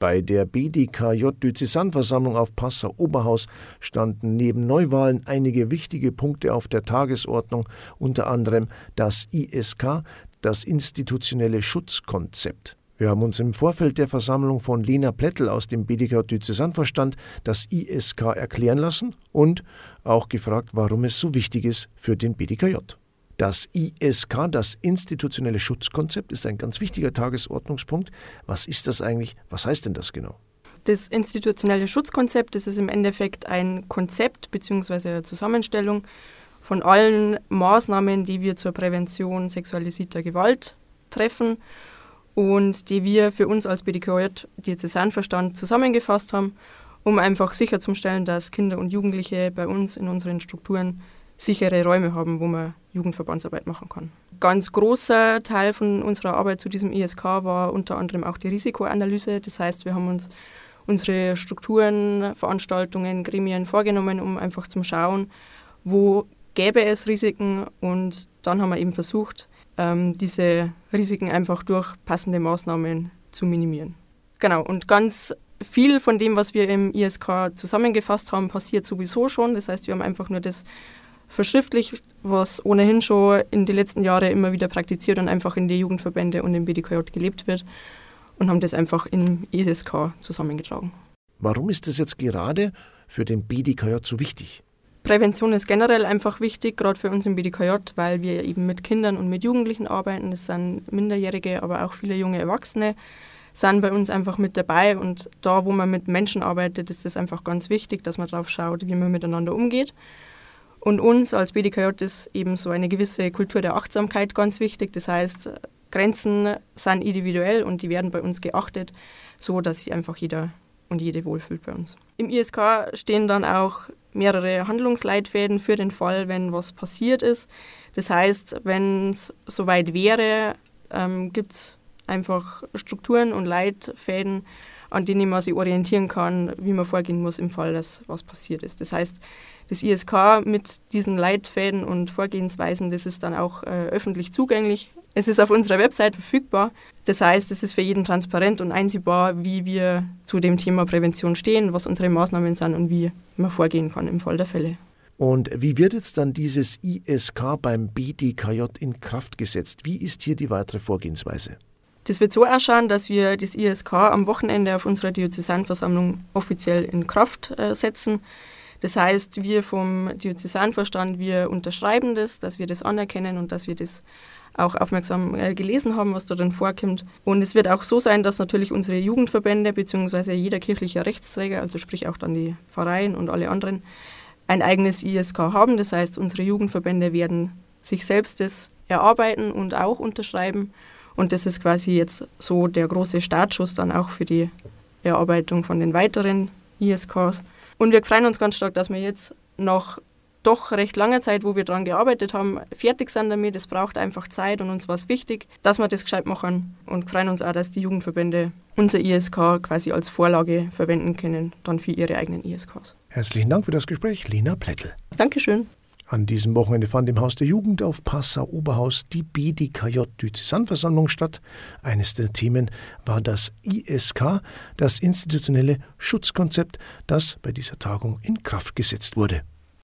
Bei der BDKJ-Diözesanversammlung auf Passau-Oberhaus standen neben Neuwahlen einige wichtige Punkte auf der Tagesordnung, unter anderem das ISK, das institutionelle Schutzkonzept. Wir haben uns im Vorfeld der Versammlung von Lena Plättel aus dem BDK Diözesanverstand das ISK erklären lassen und auch gefragt, warum es so wichtig ist für den BDKJ. Das ISK, das institutionelle Schutzkonzept, ist ein ganz wichtiger Tagesordnungspunkt. Was ist das eigentlich? Was heißt denn das genau? Das institutionelle Schutzkonzept, das ist im Endeffekt ein Konzept bzw. eine Zusammenstellung von allen Maßnahmen, die wir zur Prävention sexualisierter Gewalt treffen und die wir für uns als BDKJ Diözesanverstand zusammengefasst haben, um einfach sicherzustellen, dass Kinder und Jugendliche bei uns in unseren Strukturen sichere Räume haben, wo man Jugendverbandsarbeit machen kann. Ganz großer Teil von unserer Arbeit zu diesem ISK war unter anderem auch die Risikoanalyse. Das heißt, wir haben uns unsere Strukturen, Veranstaltungen, Gremien vorgenommen, um einfach zu schauen, wo gäbe es Risiken und dann haben wir eben versucht, ähm, diese Risiken einfach durch passende Maßnahmen zu minimieren. Genau, und ganz viel von dem, was wir im ISK zusammengefasst haben, passiert sowieso schon. Das heißt, wir haben einfach nur das verschriftlicht, was ohnehin schon in den letzten Jahren immer wieder praktiziert und einfach in die Jugendverbände und im BDKJ gelebt wird und haben das einfach im ISK zusammengetragen. Warum ist das jetzt gerade für den BDKJ so wichtig? Prävention ist generell einfach wichtig, gerade für uns im BDKJ, weil wir eben mit Kindern und mit Jugendlichen arbeiten. Das sind Minderjährige, aber auch viele junge Erwachsene sind bei uns einfach mit dabei. Und da, wo man mit Menschen arbeitet, ist es einfach ganz wichtig, dass man darauf schaut, wie man miteinander umgeht. Und uns als BDKJ ist eben so eine gewisse Kultur der Achtsamkeit ganz wichtig. Das heißt, Grenzen sind individuell und die werden bei uns geachtet, so dass sich einfach jeder und jede wohlfühlt bei uns. Im ISK stehen dann auch mehrere Handlungsleitfäden für den Fall, wenn was passiert ist. Das heißt, wenn es soweit wäre, ähm, gibt es einfach Strukturen und Leitfäden, an denen man sich orientieren kann, wie man vorgehen muss im Fall, dass was passiert ist. Das heißt, das ISK mit diesen Leitfäden und Vorgehensweisen, das ist dann auch äh, öffentlich zugänglich. Es ist auf unserer Website verfügbar. Das heißt, es ist für jeden transparent und einsehbar, wie wir zu dem Thema Prävention stehen, was unsere Maßnahmen sind und wie man vorgehen kann im Fall der Fälle. Und wie wird jetzt dann dieses ISK beim BDKJ in Kraft gesetzt? Wie ist hier die weitere Vorgehensweise? Das wird so ausschauen, dass wir das ISK am Wochenende auf unserer Diözesanversammlung offiziell in Kraft äh, setzen. Das heißt, wir vom Diözesanverstand, wir unterschreiben das, dass wir das anerkennen und dass wir das auch aufmerksam äh, gelesen haben, was da drin vorkommt. Und es wird auch so sein, dass natürlich unsere Jugendverbände bzw. jeder kirchliche Rechtsträger, also sprich auch dann die Pfarreien und alle anderen, ein eigenes ISK haben. Das heißt, unsere Jugendverbände werden sich selbst das erarbeiten und auch unterschreiben. Und das ist quasi jetzt so der große Startschuss dann auch für die Erarbeitung von den weiteren ISKs. Und wir freuen uns ganz stark, dass wir jetzt nach doch recht langer Zeit, wo wir daran gearbeitet haben, fertig sind damit. Es braucht einfach Zeit und uns war es wichtig, dass wir das gescheit machen und freuen uns auch, dass die Jugendverbände unser ISK quasi als Vorlage verwenden können, dann für ihre eigenen ISKs. Herzlichen Dank für das Gespräch, Lena Plättel. Dankeschön. An diesem Wochenende fand im Haus der Jugend auf Passau-Oberhaus die BDKJ-Diözesanversammlung statt. Eines der Themen war das ISK, das institutionelle Schutzkonzept, das bei dieser Tagung in Kraft gesetzt wurde.